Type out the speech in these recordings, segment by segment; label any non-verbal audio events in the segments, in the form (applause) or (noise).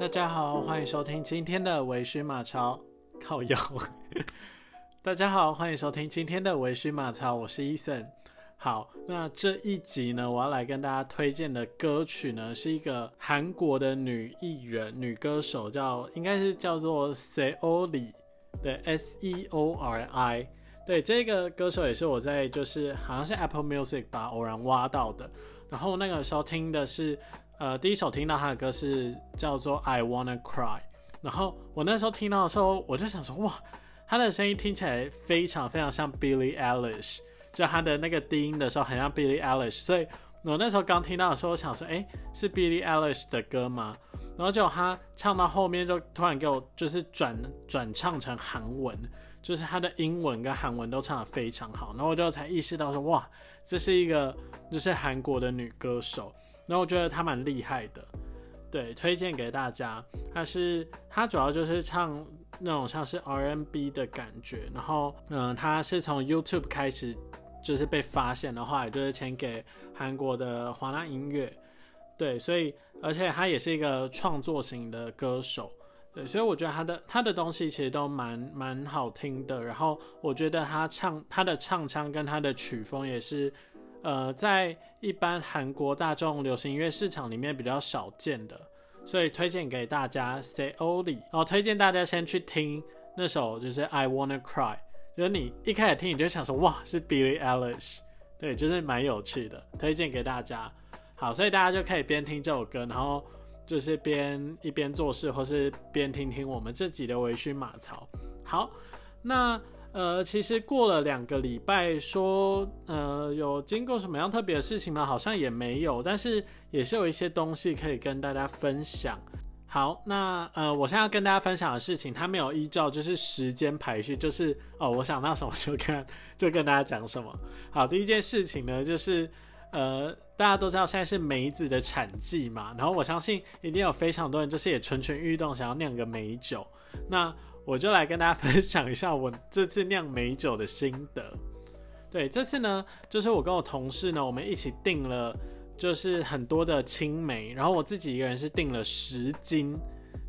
大家好，欢迎收听今天的微醺马超靠腰。(laughs) 大家好，欢迎收听今天的微醺马超，我是伊森。好，那这一集呢，我要来跟大家推荐的歌曲呢，是一个韩国的女艺人、女歌手，叫应该是叫做 Seoli 的 S E O R I。对，这个歌手也是我在就是好像是 Apple Music 吧偶然挖到的，然后那个时候听的是。呃，第一首听到他的歌是叫做《I Wanna Cry》，然后我那时候听到的时候，我就想说，哇，他的声音听起来非常非常像 Billie Eilish，就他的那个低音的时候很像 Billie Eilish，所以我那时候刚听到的时候，我想说，哎，是 Billie Eilish 的歌吗？然后结果他唱到后面就突然给我就是转转唱成韩文，就是他的英文跟韩文都唱得非常好，然后我就才意识到说，哇，这是一个就是韩国的女歌手。然后我觉得他蛮厉害的，对，推荐给大家。他是他主要就是唱那种像是 R&B 的感觉，然后嗯，他是从 YouTube 开始就是被发现的话，也就是签给韩国的华纳音乐，对，所以而且他也是一个创作型的歌手，对，所以我觉得他的他的东西其实都蛮蛮好听的。然后我觉得他唱他的唱腔跟他的曲风也是。呃，在一般韩国大众流行音乐市场里面比较少见的，所以推荐给大家 Say Only。然后推荐大家先去听那首就是 I Wanna Cry，就是你一开始听你就想说哇是 Billie Eilish，对，就是蛮有趣的，推荐给大家。好，所以大家就可以边听这首歌，然后就是边一边做事，或是边听听我们这集的微醺马槽。好，那。呃，其实过了两个礼拜，说呃有经过什么样特别的事情吗？好像也没有，但是也是有一些东西可以跟大家分享。好，那呃，我现在要跟大家分享的事情，它没有依照就是时间排序，就是哦，我想到什么就跟就跟大家讲什么。好，第一件事情呢，就是呃，大家都知道现在是梅子的产季嘛，然后我相信一定有非常多人就是也蠢蠢欲动，想要酿个美酒。那我就来跟大家分享一下我这次酿美酒的心得。(laughs) 对，这次呢，就是我跟我同事呢，我们一起订了，就是很多的青梅，然后我自己一个人是订了十斤，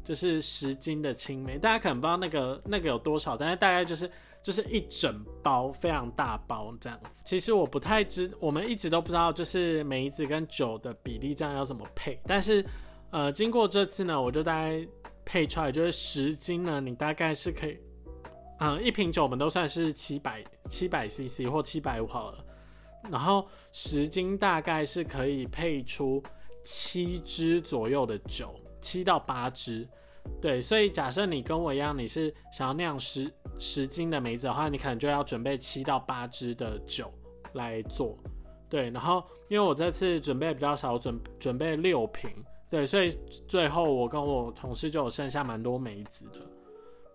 就是十斤的青梅。大家可能不知道那个那个有多少，但是大概就是就是一整包非常大包这样子。其实我不太知，我们一直都不知道就是梅子跟酒的比例这样要怎么配。但是呃，经过这次呢，我就大概。配出来就是十斤呢，你大概是可以，嗯，一瓶酒我们都算是七百七百 CC 或七百五好了，然后十斤大概是可以配出七支左右的酒，七到八支，对，所以假设你跟我一样，你是想要酿十十斤的梅子的话，你可能就要准备七到八支的酒来做，对，然后因为我这次准备比较少，准准备六瓶。对，所以最后我跟我同事就有剩下蛮多梅子的，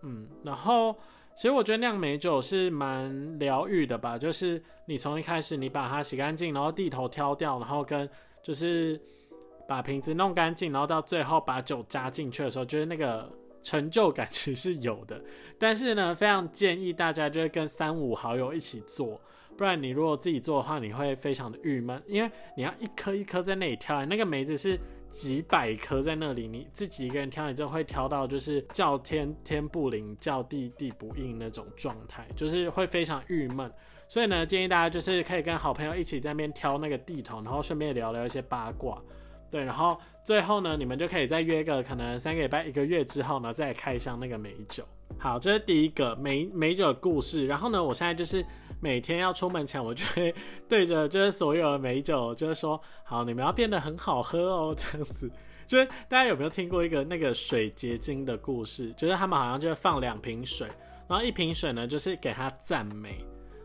嗯，然后其实我觉得酿美酒是蛮疗愈的吧，就是你从一开始你把它洗干净，然后地头挑掉，然后跟就是把瓶子弄干净，然后到最后把酒加进去的时候，就是那个成就感其实是有的。但是呢，非常建议大家就是跟三五好友一起做，不然你如果自己做的话，你会非常的郁闷，因为你要一颗一颗在那里挑，那个梅子是。几百颗在那里，你自己一个人挑，你就会挑到就是叫天天不灵，叫地地不应那种状态，就是会非常郁闷。所以呢，建议大家就是可以跟好朋友一起在那边挑那个地头，然后顺便聊聊一些八卦。对，然后最后呢，你们就可以再约个可能三个礼拜、一个月之后呢，再开箱那个美酒。好，这是第一个美美酒的故事。然后呢，我现在就是每天要出门前，我就会对着就是所有的美酒，就是说，好，你们要变得很好喝哦，这样子。就是大家有没有听过一个那个水结晶的故事？就是他们好像就会放两瓶水，然后一瓶水呢就是给他赞美，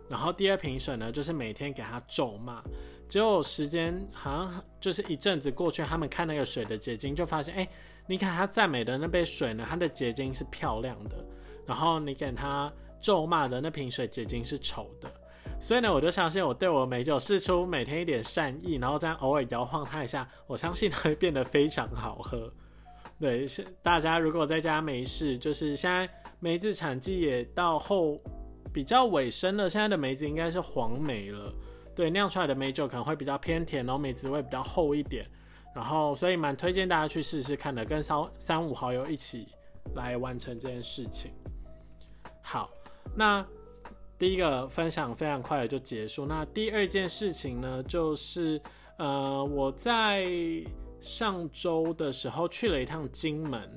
然后第二瓶水呢就是每天给他咒骂。结果时间好像就是一阵子过去，他们看那个水的结晶，就发现，哎，你看他赞美的那杯水呢，它的结晶是漂亮的，然后你给他咒骂的那瓶水结晶是丑的。所以呢，我就相信我对我的美酒试出每天一点善意，然后这样偶尔摇晃它一下，我相信它会变得非常好喝。对，是大家如果在家没事，就是现在梅子产季也到后比较尾声了，现在的梅子应该是黄梅了。对，酿出来的梅酒可能会比较偏甜，然后梅子味比较厚一点。然后所以蛮推荐大家去试试看的，跟三三五好友一起来完成这件事情。好，那第一个分享非常快的就结束。那第二件事情呢，就是呃我在上周的时候去了一趟金门，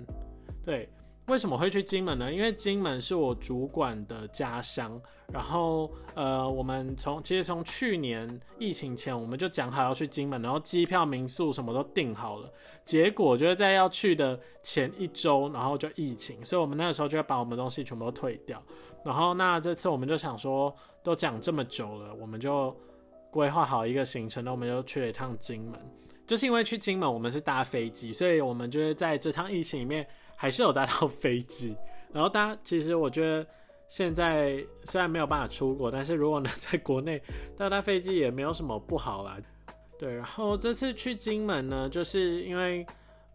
对。为什么会去金门呢？因为金门是我主管的家乡。然后，呃，我们从其实从去年疫情前，我们就讲好要去金门，然后机票、民宿什么都订好了。结果就是在要去的前一周，然后就疫情，所以我们那个时候就要把我们东西全部都退掉。然后，那这次我们就想说，都讲这么久了，我们就规划好一个行程，那我们就去了一趟金门。就是因为去金门，我们是搭飞机，所以我们就是在这趟疫情里面。还是有搭到飞机，(laughs) 然后大家其实我觉得现在虽然没有办法出国，但是如果能在国内搭搭飞机也没有什么不好啦。对，然后这次去金门呢，就是因为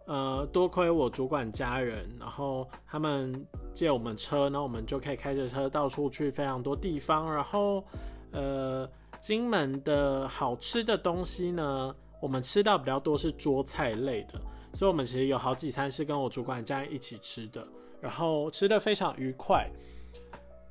呃多亏我主管家人，然后他们借我们车，然后我们就可以开着车到处去非常多地方。然后呃金门的好吃的东西呢，我们吃到比较多是桌菜类的。所以，我们其实有好几餐是跟我主管家人一起吃的，然后吃的非常愉快。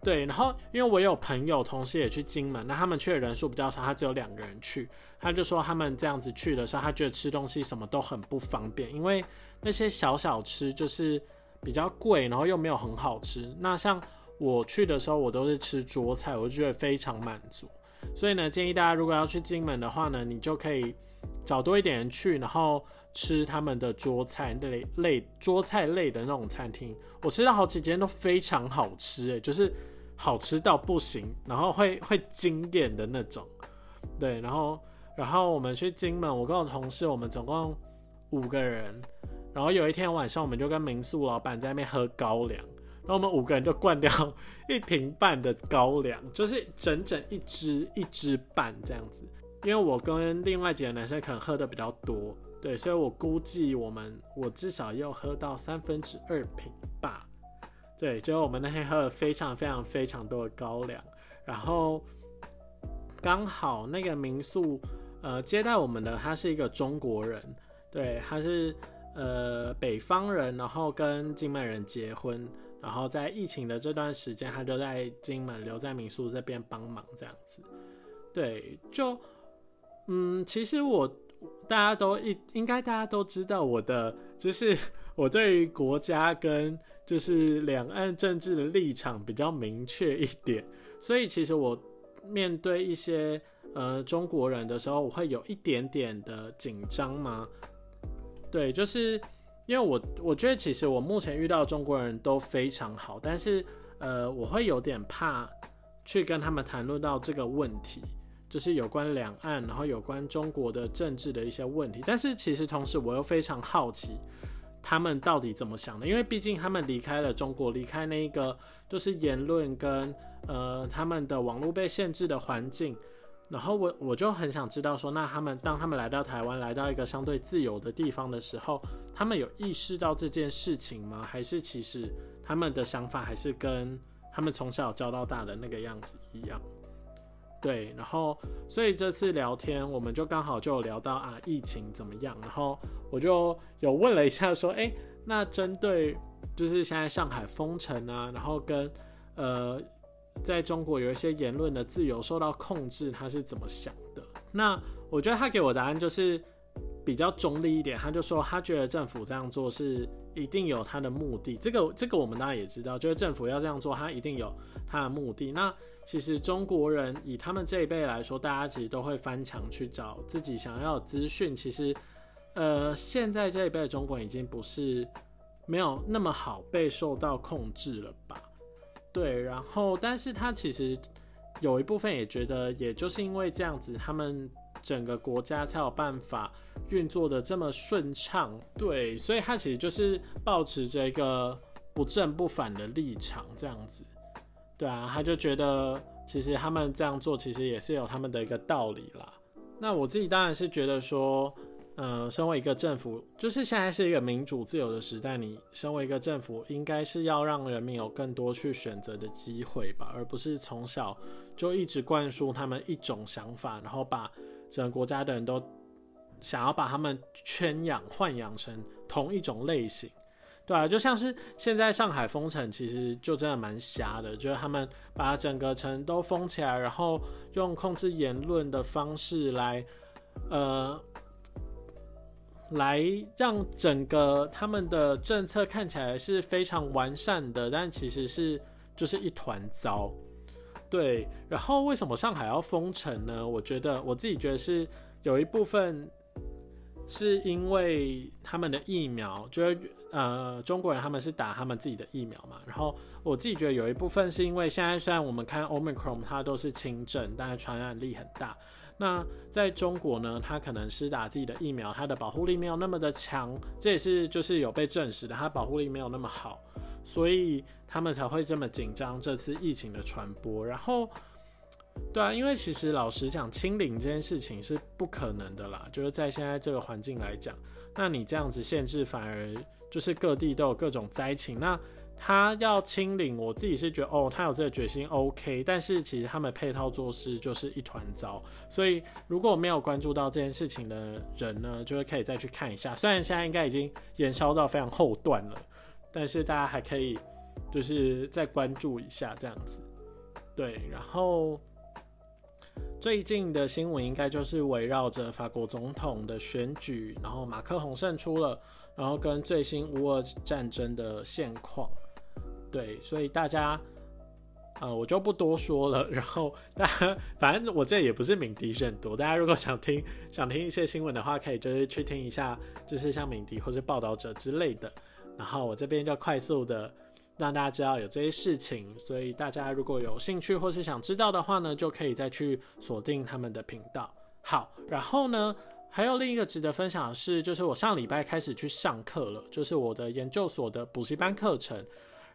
对，然后因为我有朋友同事也去金门，那他们去的人数比较少，他只有两个人去，他就说他们这样子去的时候，他觉得吃东西什么都很不方便，因为那些小小吃就是比较贵，然后又没有很好吃。那像我去的时候，我都是吃桌菜，我就觉得非常满足。所以呢，建议大家如果要去金门的话呢，你就可以找多一点人去，然后。吃他们的桌菜类类桌菜类的那种餐厅，我吃到好几间都非常好吃，诶，就是好吃到不行，然后会会惊艳的那种。对，然后然后我们去金门，我跟我同事，我们总共五个人，然后有一天晚上，我们就跟民宿老板在那边喝高粱，然后我们五个人就灌掉一瓶半的高粱，(laughs) 就是整整一支一支半这样子，因为我跟另外几个男生可能喝的比较多。对，所以我估计我们我至少要喝到三分之二瓶吧。对，就我们那天喝了非常非常非常多的高粱，然后刚好那个民宿呃接待我们的他是一个中国人，对，他是呃北方人，然后跟金门人结婚，然后在疫情的这段时间，他就在金门留在民宿这边帮忙这样子。对，就嗯，其实我。大家都应应该大家都知道我的就是我对于国家跟就是两岸政治的立场比较明确一点，所以其实我面对一些呃中国人的时候，我会有一点点的紧张吗？对，就是因为我我觉得其实我目前遇到中国人都非常好，但是呃我会有点怕去跟他们谈论到这个问题。就是有关两岸，然后有关中国的政治的一些问题，但是其实同时我又非常好奇，他们到底怎么想的？因为毕竟他们离开了中国，离开那一个就是言论跟呃他们的网络被限制的环境，然后我我就很想知道说，那他们当他们来到台湾，来到一个相对自由的地方的时候，他们有意识到这件事情吗？还是其实他们的想法还是跟他们从小教到大的那个样子一样？对，然后所以这次聊天，我们就刚好就聊到啊，疫情怎么样？然后我就有问了一下，说，哎，那针对就是现在上海封城啊，然后跟呃，在中国有一些言论的自由受到控制，他是怎么想的？那我觉得他给我答案就是比较中立一点，他就说他觉得政府这样做是一定有他的目的。这个这个我们当然也知道，就是政府要这样做，他一定有他的目的。那其实中国人以他们这一辈来说，大家其实都会翻墙去找自己想要的资讯。其实，呃，现在这一辈的中国人已经不是没有那么好被受到控制了吧？对，然后，但是他其实有一部分也觉得，也就是因为这样子，他们整个国家才有办法运作的这么顺畅。对，所以他其实就是保持着一个不正不反的立场，这样子。对啊，他就觉得其实他们这样做其实也是有他们的一个道理啦。那我自己当然是觉得说，呃，身为一个政府，就是现在是一个民主自由的时代，你身为一个政府，应该是要让人民有更多去选择的机会吧，而不是从小就一直灌输他们一种想法，然后把整个国家的人都想要把他们圈养、豢养成同一种类型。对啊，就像是现在上海封城，其实就真的蛮瞎的，就是他们把整个城都封起来，然后用控制言论的方式来，呃，来让整个他们的政策看起来是非常完善的，但其实是就是一团糟。对，然后为什么上海要封城呢？我觉得我自己觉得是有一部分是因为他们的疫苗，就是。呃，中国人他们是打他们自己的疫苗嘛，然后我自己觉得有一部分是因为现在虽然我们看 Omicron 它都是轻症，但是传染力很大。那在中国呢，它可能是打自己的疫苗，它的保护力没有那么的强，这也是就是有被证实的，它保护力没有那么好，所以他们才会这么紧张这次疫情的传播。然后，对啊，因为其实老实讲，清零这件事情是不可能的啦，就是在现在这个环境来讲，那你这样子限制反而。就是各地都有各种灾情，那他要清零，我自己是觉得哦，他有这个决心，OK。但是其实他们配套做事就是一团糟，所以如果没有关注到这件事情的人呢，就是可以再去看一下。虽然现在应该已经延烧到非常后段了，但是大家还可以就是再关注一下这样子。对，然后最近的新闻应该就是围绕着法国总统的选举，然后马克宏胜出了。然后跟最新乌俄战争的现况，对，所以大家，呃，我就不多说了。(laughs) 然后大家，反正我这也不是敏迪选多，大家如果想听想听一些新闻的话，可以就是去听一下，就是像敏迪或是报道者之类的。然后我这边就快速的让大家知道有这些事情，所以大家如果有兴趣或是想知道的话呢，就可以再去锁定他们的频道。好，然后呢？还有另一个值得分享的是，就是我上礼拜开始去上课了，就是我的研究所的补习班课程。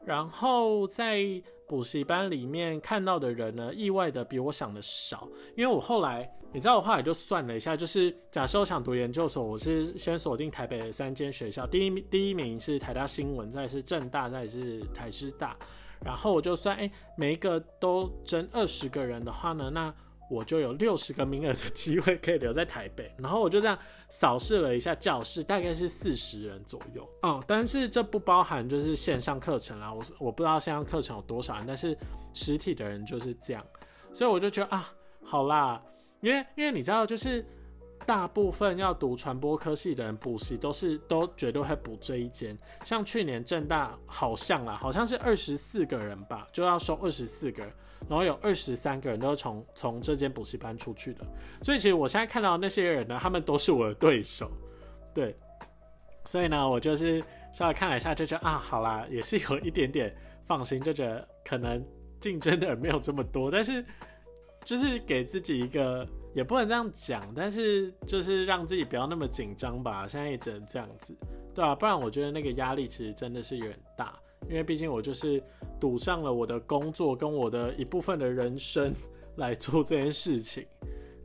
然后在补习班里面看到的人呢，意外的比我想的少。因为我后来，你知道，我后来就算了一下，就是假设我想读研究所，我是先锁定台北的三间学校，第一第一名是台大新闻，再是政大，再是台师大。然后我就算，哎，每一个都争二十个人的话呢，那。我就有六十个名额的机会可以留在台北，(laughs) 然后我就这样扫视了一下教室，大概是四十人左右哦。但是这不包含就是线上课程啦，我我不知道线上课程有多少人，但是实体的人就是这样，所以我就觉得啊，好啦，因为因为你知道就是。大部分要读传播科系的人补习都是都绝对会补这一间，像去年正大好像啦，好像是二十四个人吧，就要收二十四个人，然后有二十三个人都是从从这间补习班出去的，所以其实我现在看到那些人呢，他们都是我的对手，对，所以呢，我就是稍微看了一下，就觉得啊，好啦，也是有一点点放心，就觉得可能竞争的人没有这么多，但是就是给自己一个。也不能这样讲，但是就是让自己不要那么紧张吧。现在也只能这样子，对啊，不然我觉得那个压力其实真的是有点大，因为毕竟我就是赌上了我的工作跟我的一部分的人生来做这件事情，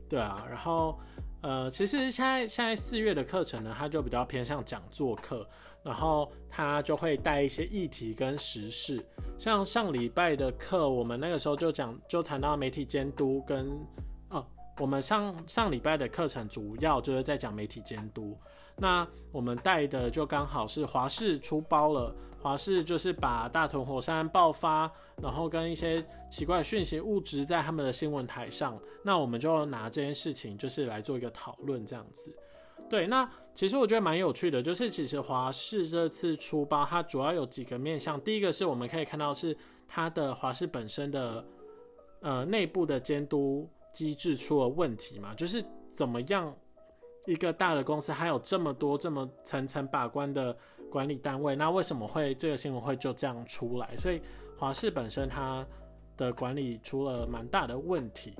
对啊。然后呃，其实现在现在四月的课程呢，它就比较偏向讲座课，然后它就会带一些议题跟时事。像上礼拜的课，我们那个时候就讲就谈到媒体监督跟哦。我们上上礼拜的课程主要就是在讲媒体监督，那我们带的就刚好是华视出包了，华视就是把大屯火山爆发，然后跟一些奇怪讯息物质在他们的新闻台上，那我们就拿这件事情就是来做一个讨论这样子。对，那其实我觉得蛮有趣的，就是其实华视这次出包，它主要有几个面向，第一个是我们可以看到是它的华视本身的呃内部的监督。机制出了问题嘛？就是怎么样一个大的公司还有这么多这么层层把关的管理单位，那为什么会这个新闻会就这样出来？所以华视本身它的管理出了蛮大的问题，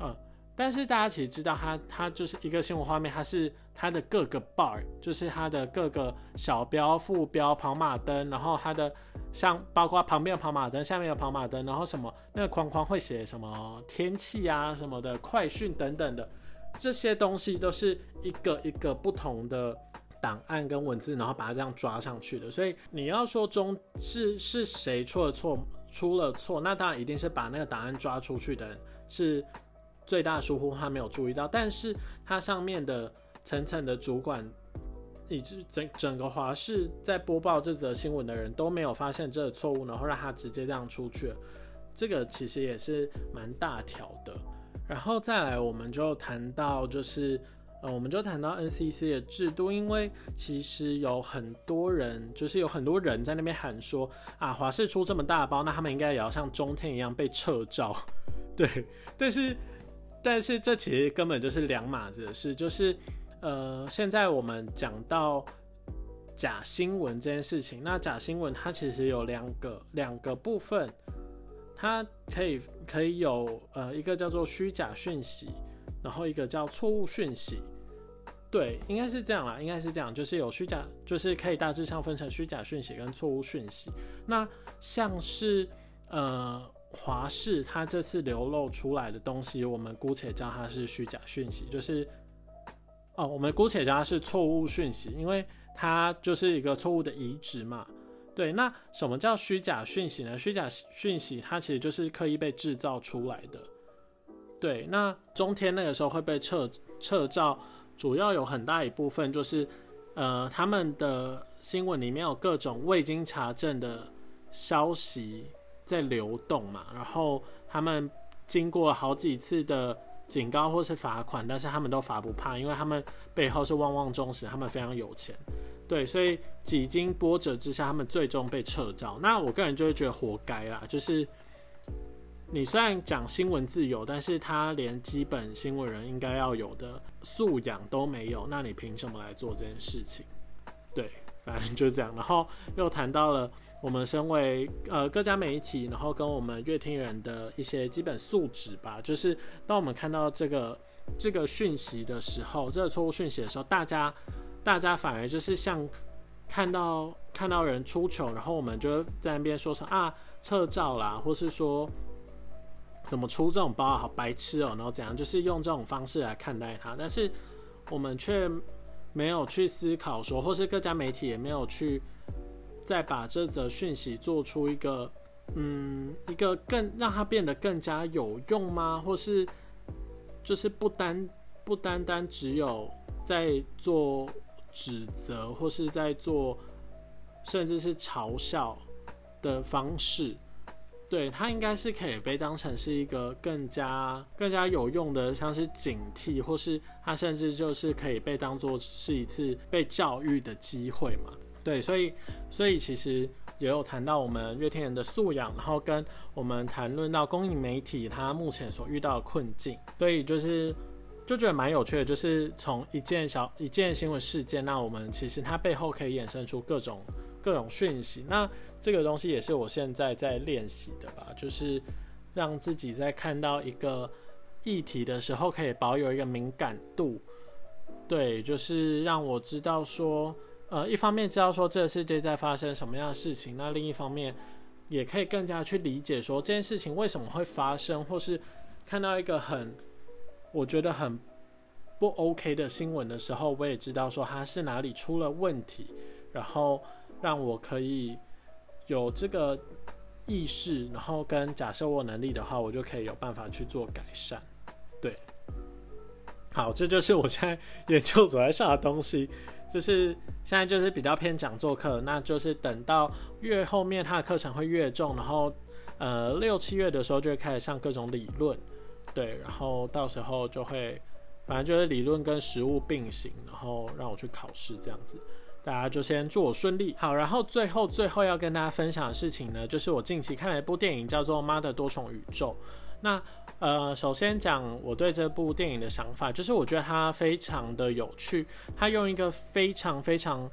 嗯。但是大家其实知道，它它就是一个新闻画面，它是它的各个 bar，就是它的各个小标、副标、跑马灯，然后它的像包括旁边的跑马灯、下面的跑马灯，然后什么那个框框会写什么天气啊什么的快讯等等的，这些东西都是一个一个不同的档案跟文字，然后把它这样抓上去的。所以你要说中是是谁出了错，出了错，那当然一定是把那个档案抓出去的人是。最大疏忽他没有注意到，但是它上面的层层的主管，以及整整个华视在播报这则新闻的人都没有发现这个错误，然后让他直接这样出去，这个其实也是蛮大条的。然后再来，我们就谈到就是。我们就谈到 NCC 的制度，因为其实有很多人，就是有很多人在那边喊说啊，华视出这么大包，那他们应该也要像中天一样被撤照，(laughs) 对。但是，但是这其实根本就是两码子的事，就是呃，现在我们讲到假新闻这件事情，那假新闻它其实有两个两个部分，它可以可以有呃一个叫做虚假讯息。然后一个叫错误讯息，对，应该是这样啦，应该是这样，就是有虚假，就是可以大致上分成虚假讯息跟错误讯息。那像是呃华视它这次流露出来的东西，我们姑且叫它是虚假讯息，就是哦，我们姑且叫它是错误讯息，因为它就是一个错误的移植嘛。对，那什么叫虚假讯息呢？虚假讯息它其实就是刻意被制造出来的。对，那中天那个时候会被撤撤照，主要有很大一部分就是，呃，他们的新闻里面有各种未经查证的消息在流动嘛，然后他们经过好几次的警告或是罚款，但是他们都罚不怕，因为他们背后是旺旺忠实，他们非常有钱，对，所以几经波折之下，他们最终被撤照。那我个人就会觉得活该啦，就是。你虽然讲新闻自由，但是他连基本新闻人应该要有的素养都没有，那你凭什么来做这件事情？对，反正就这样。然后又谈到了我们身为呃各家媒体，然后跟我们乐听人的一些基本素质吧。就是当我们看到这个这个讯息的时候，这个错误讯息的时候，大家大家反而就是像看到看到人出糗，然后我们就在那边说说啊撤照啦，或是说。怎么出这种包好白痴哦，然后怎样，就是用这种方式来看待它，但是我们却没有去思考说，或是各家媒体也没有去再把这则讯息做出一个，嗯，一个更让它变得更加有用吗？或是就是不单不单单只有在做指责，或是在做甚至是嘲笑的方式。对它应该是可以被当成是一个更加更加有用的，像是警惕，或是它甚至就是可以被当做是一次被教育的机会嘛？对，所以所以其实也有谈到我们乐天人的素养，然后跟我们谈论到公营媒体它目前所遇到的困境，所以就是就觉得蛮有趣的，就是从一件小一件新闻事件，那我们其实它背后可以衍生出各种。各种讯息，那这个东西也是我现在在练习的吧，就是让自己在看到一个议题的时候，可以保有一个敏感度。对，就是让我知道说，呃，一方面知道说这个世界在发生什么样的事情，那另一方面也可以更加去理解说这件事情为什么会发生，或是看到一个很我觉得很不 OK 的新闻的时候，我也知道说它是哪里出了问题，然后。让我可以有这个意识，然后跟假设我能力的话，我就可以有办法去做改善。对，好，这就是我现在研究所在上的东西，就是现在就是比较偏讲座课，那就是等到越后面他的课程会越重，然后呃六七月的时候就会开始上各种理论，对，然后到时候就会反正就是理论跟实物并行，然后让我去考试这样子。大家就先祝我顺利。好，然后最后最后要跟大家分享的事情呢，就是我近期看了一部电影，叫做《妈的多重宇宙》。那呃，首先讲我对这部电影的想法，就是我觉得它非常的有趣，它用一个非常非常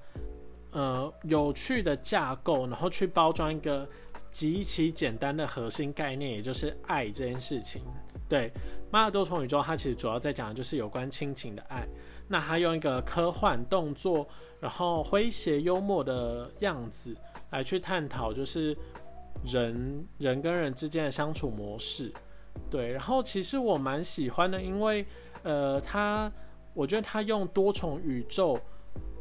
呃有趣的架构，然后去包装一个极其简单的核心概念，也就是爱这件事情。对，《妈的多重宇宙》它其实主要在讲的就是有关亲情的爱。那他用一个科幻动作，然后诙谐幽默的样子来去探讨，就是人人跟人之间的相处模式。对，然后其实我蛮喜欢的，因为呃，他我觉得他用多重宇宙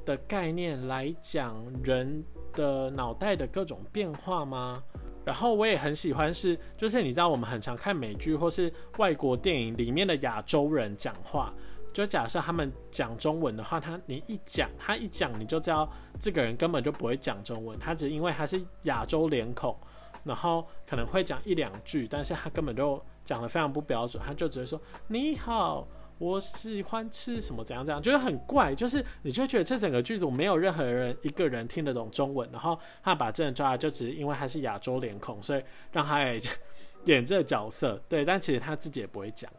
的概念来讲人的脑袋的各种变化吗？然后我也很喜欢是，就是你知道我们很常看美剧或是外国电影里面的亚洲人讲话。就假设他们讲中文的话，他你一讲，他一讲你就知道这个人根本就不会讲中文，他只因为他是亚洲脸孔，然后可能会讲一两句，但是他根本就讲的非常不标准，他就只会说你好。我喜欢吃什么？怎样怎样？觉得很怪，就是你就觉得这整个剧组没有任何人一个人听得懂中文，然后他把这人抓来，就只是因为他是亚洲脸孔，所以让他演 (laughs) 这个角色。对，但其实他自己也不会讲。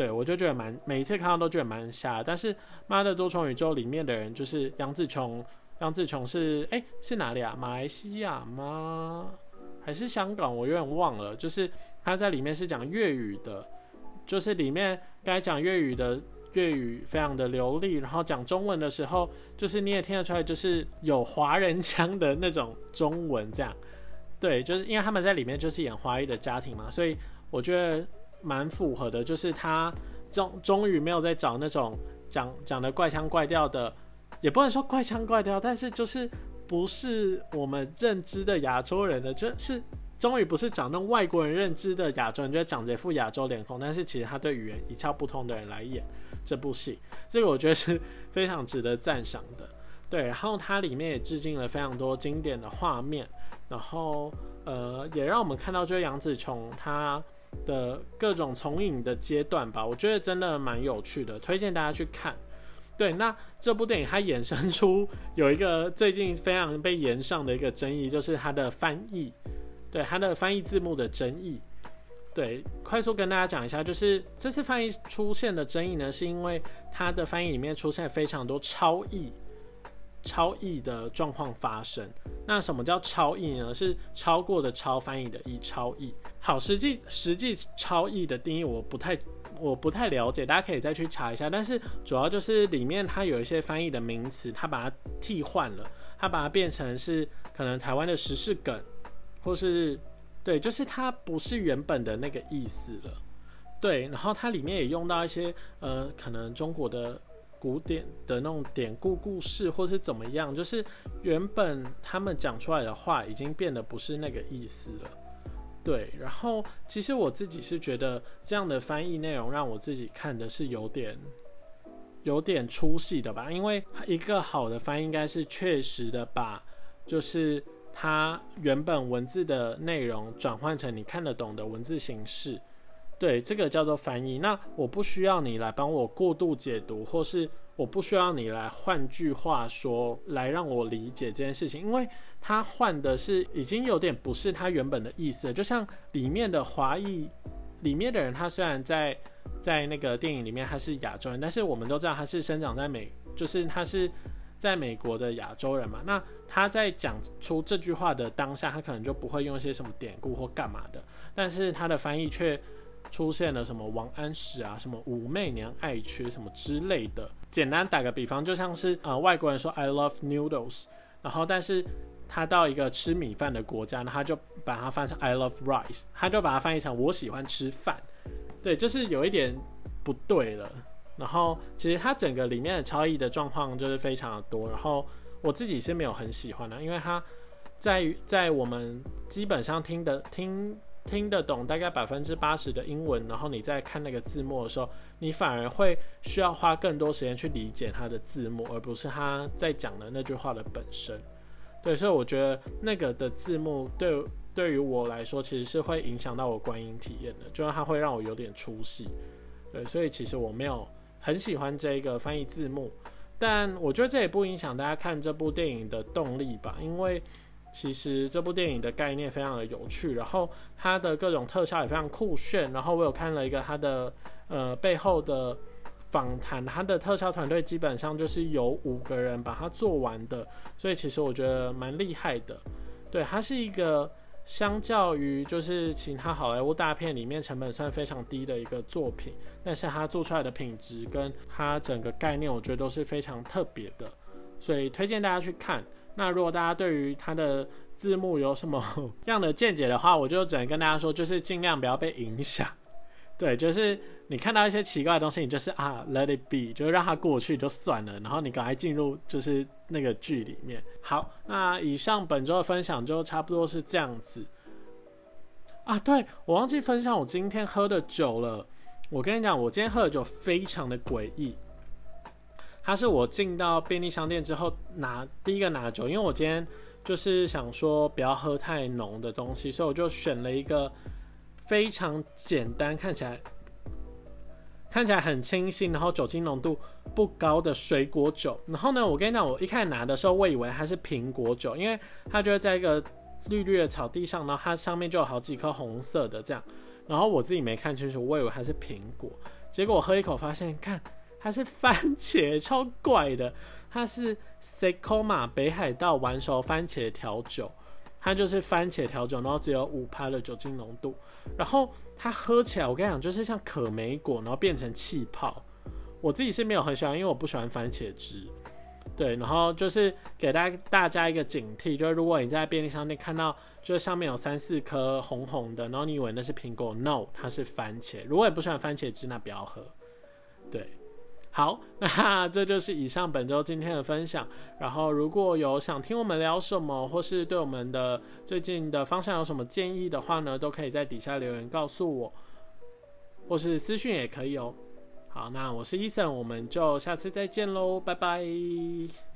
对我就觉得蛮每一次看到都觉得蛮瞎。但是《妈的多重宇宙》里面的人就是杨紫琼，杨紫琼是哎是哪里啊？马来西亚吗？还是香港？我有点忘了。就是他在里面是讲粤语的。就是里面该讲粤语的粤语非常的流利，然后讲中文的时候，就是你也听得出来，就是有华人腔的那种中文，这样。对，就是因为他们在里面就是演华裔的家庭嘛，所以我觉得蛮符合的。就是他终终于没有在找那种讲讲的怪腔怪调的，也不能说怪腔怪调，但是就是不是我们认知的亚洲人的，就是。终于不是长那种外国人认知的亚洲人，就长着一副亚洲脸孔，但是其实他对语言一窍不通的人来演这部戏，这个我觉得是非常值得赞赏的。对，然后它里面也致敬了非常多经典的画面，然后呃，也让我们看到就是杨紫琼她的各种从影的阶段吧，我觉得真的蛮有趣的，推荐大家去看。对，那这部电影它衍生出有一个最近非常被延上的一个争议，就是它的翻译。对它的翻译字幕的争议，对，快速跟大家讲一下，就是这次翻译出现的争议呢，是因为它的翻译里面出现非常多超译、超译的状况发生。那什么叫超译呢？是超过的超翻译的译超译。好，实际实际超译的定义我不太我不太了解，大家可以再去查一下。但是主要就是里面它有一些翻译的名词，它把它替换了，它把它变成是可能台湾的时事梗。或是对，就是它不是原本的那个意思了，对。然后它里面也用到一些呃，可能中国的古典的那种典故故事，或是怎么样，就是原本他们讲出来的话已经变得不是那个意思了，对。然后其实我自己是觉得这样的翻译内容让我自己看的是有点有点出戏的吧，因为一个好的翻译应该是确实的把就是。它原本文字的内容转换成你看得懂的文字形式，对，这个叫做翻译。那我不需要你来帮我过度解读，或是我不需要你来换句话说来让我理解这件事情，因为他换的是已经有点不是他原本的意思。就像里面的华裔里面的人，他虽然在在那个电影里面他是亚洲人，但是我们都知道他是生长在美，就是他是。在美国的亚洲人嘛，那他在讲出这句话的当下，他可能就不会用一些什么典故或干嘛的，但是他的翻译却出现了什么王安石啊，什么武媚娘爱缺什么之类的。简单打个比方，就像是呃外国人说 I love noodles，然后但是他到一个吃米饭的国家，他就把它翻成 I love rice，他就把它翻译成我喜欢吃饭。对，就是有一点不对了。然后其实它整个里面的超译的状况就是非常的多，然后我自己是没有很喜欢的，因为它在在我们基本上听的听听得懂大概百分之八十的英文，然后你在看那个字幕的时候，你反而会需要花更多时间去理解它的字幕，而不是他在讲的那句话的本身。对，所以我觉得那个的字幕对对于我来说其实是会影响到我观影体验的，就是它会让我有点出戏。对，所以其实我没有。很喜欢这个翻译字幕，但我觉得这也不影响大家看这部电影的动力吧。因为其实这部电影的概念非常的有趣，然后它的各种特效也非常酷炫。然后我有看了一个它的呃背后的访谈，它的特效团队基本上就是有五个人把它做完的，所以其实我觉得蛮厉害的。对，它是一个。相较于就是其他好莱坞大片里面成本算非常低的一个作品，但是它做出来的品质跟它整个概念，我觉得都是非常特别的，所以推荐大家去看。那如果大家对于它的字幕有什么 (laughs) 样的见解的话，我就只能跟大家说，就是尽量不要被影响。对，就是你看到一些奇怪的东西，你就是啊，let it be，就让它过去就算了，然后你赶快进入就是那个剧里面。好，那以上本周的分享就差不多是这样子。啊，对我忘记分享我今天喝的酒了。我跟你讲，我今天喝的酒非常的诡异。它是我进到便利商店之后拿第一个拿酒，因为我今天就是想说不要喝太浓的东西，所以我就选了一个非常简单，看起来看起来很清新，然后酒精浓度不高的水果酒。然后呢，我跟你讲，我一开始拿的时候，我以为它是苹果酒，因为它就会在一个绿绿的草地上，然后它上面就有好几颗红色的这样。然后我自己没看清楚，我以为它是苹果，结果我喝一口发现，看。它是番茄，超怪的。它是 Secoma 北海道完熟番茄调酒，它就是番茄调酒，然后只有五帕的酒精浓度。然后它喝起来，我跟你讲，就是像可莓果，然后变成气泡。我自己是没有很喜欢，因为我不喜欢番茄汁。对，然后就是给大大家一个警惕，就是如果你在便利商店看到，就是上面有三四颗红红的，然后你以为那是苹果，no，它是番茄。如果你不喜欢番茄汁，那不要喝。对。好，(laughs) 那这就是以上本周今天的分享。然后，如果有想听我们聊什么，或是对我们的最近的方向有什么建议的话呢，都可以在底下留言告诉我，或是私讯也可以哦。好，那我是伊森，我们就下次再见喽，拜拜。